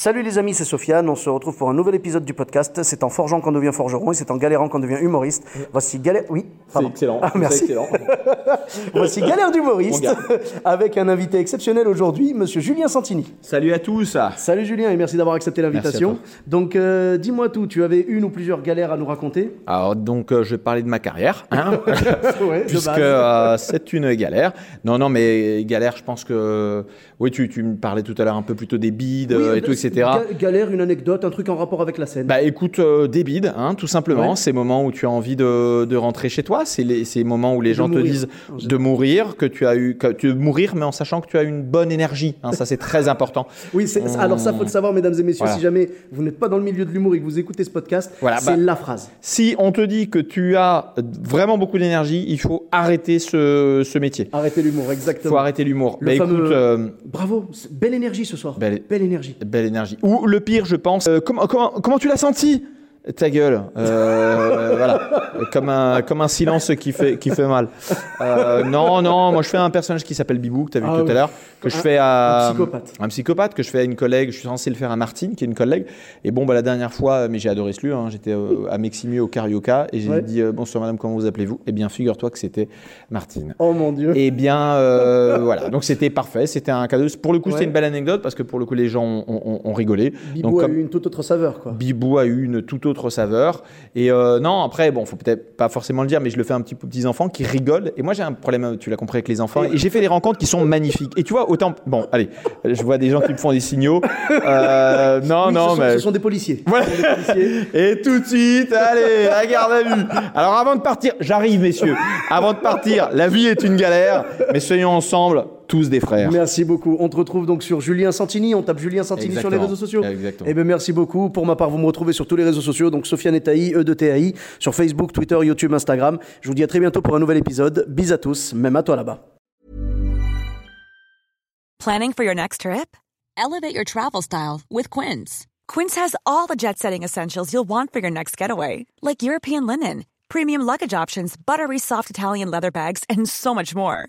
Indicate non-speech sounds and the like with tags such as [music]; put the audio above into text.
Salut les amis, c'est Sofiane. On se retrouve pour un nouvel épisode du podcast. C'est en forgeant qu'on devient forgeron et c'est en galérant qu'on devient humoriste. Voici Galère. Oui, C'est excellent. Ah, merci. Excellent. [laughs] Voici Galère d'humoriste [laughs] avec un invité exceptionnel aujourd'hui, monsieur Julien Santini. Salut à tous. Salut Julien et merci d'avoir accepté l'invitation. Donc euh, dis-moi tout, tu avais une ou plusieurs galères à nous raconter? Alors donc euh, je vais parler de ma carrière, hein, [laughs] Ouais, puisque euh, c'est une galère. Non non mais galère, je pense que oui tu, tu me parlais tout à l'heure un peu plutôt des bides Oui, et tout etc. ga- galère, une anecdote, un truc en rapport avec la scène. Bah écoute, euh, des bides, hein, tout simplement. Ouais. Ces moments où tu as envie de, de rentrer chez toi, c'est les ces moments où les De gens te disent en de mourir, que tu as eu, que tu mourir, mais en sachant que tu as une bonne énergie. Hein, ça c'est très important. [laughs] oui, c'est- alors ça faut le savoir, mesdames et messieurs, Voilà. si jamais vous n'êtes pas dans le milieu de l'humour et que vous écoutez ce podcast, Voilà, c'est bah- la phrase. Si on te dit que tu as vraiment beaucoup d'énergie, il faut arrêter ce, ce métier. Arrêtez l'humour, Il exactement. faut arrêter l'humour. Le Bah fameux- écoute, euh, Bravo, belle énergie ce soir. Belle- énergie. belle énergie. Ou le pire, je pense. euh, comment, comment, comment tu l'as senti? Ta gueule, Euh, voilà, comme un comme un silence qui fait qui fait mal. Euh, non non, moi je fais un personnage qui s'appelle Bibou que tu as vu Ah tout oui. à l'heure, que je Un- fais à un psychopathe. un psychopathe que je fais à une collègue. Je suis censé le faire à Martine, qui est une collègue. Et bon bah la dernière fois, mais j'ai adoré ce lieu. hein, J'étais euh, à Meximu au Carioca et j'ai Ouais. dit euh, bonsoir madame, comment vous appelez-vous? Eh bien figure-toi que c'était Martine. Oh mon dieu. Eh bien, voilà. Donc c'était parfait. C'était un cadeau. Pour le coup, Ouais. c'était une belle anecdote parce que pour le coup, les gens ont, ont- ont rigolé. Bibou Donc a comme eu une toute autre saveur, quoi. Bibou a eu une toute autre saveur. Et euh, non, après, bon, faut peut-être pas forcément le dire, mais je le fais un petit peu aux petits enfants qui rigolent. Et moi, j'ai un problème. Tu l'as compris avec les enfants. Et j'ai fait des rencontres qui sont magnifiques. Et tu vois, autant. Bon, allez. Je vois des gens qui me font des signaux. Euh, non, Oui, non, ce sont, mais. ce sont des policiers. Voilà. Sont des policiers. Et tout de suite, allez, la garde à vue. Alors avant de partir, j'arrive messieurs. Avant de partir, la vie est une galère, mais soyons ensemble tous des frères. Merci beaucoup. On te retrouve donc sur Julien Santini. On tape Julien Santini sur les réseaux sociaux. Exactement. Eh bien, merci beaucoup. Pour ma part, vous me retrouvez sur tous les réseaux sociaux. Donc, Sofiane et Taï, E de TAI, sur Facebook, Twitter, YouTube, Instagram. Je vous dis à très bientôt pour un nouvel épisode. Bis à tous, même à toi là-bas. Planning for your next trip? Elevate your travel style with Quince. Quince has all the jet setting essentials you'll want for your next getaway, like European linen, premium luggage options, buttery soft Italian leather bags, and so much more.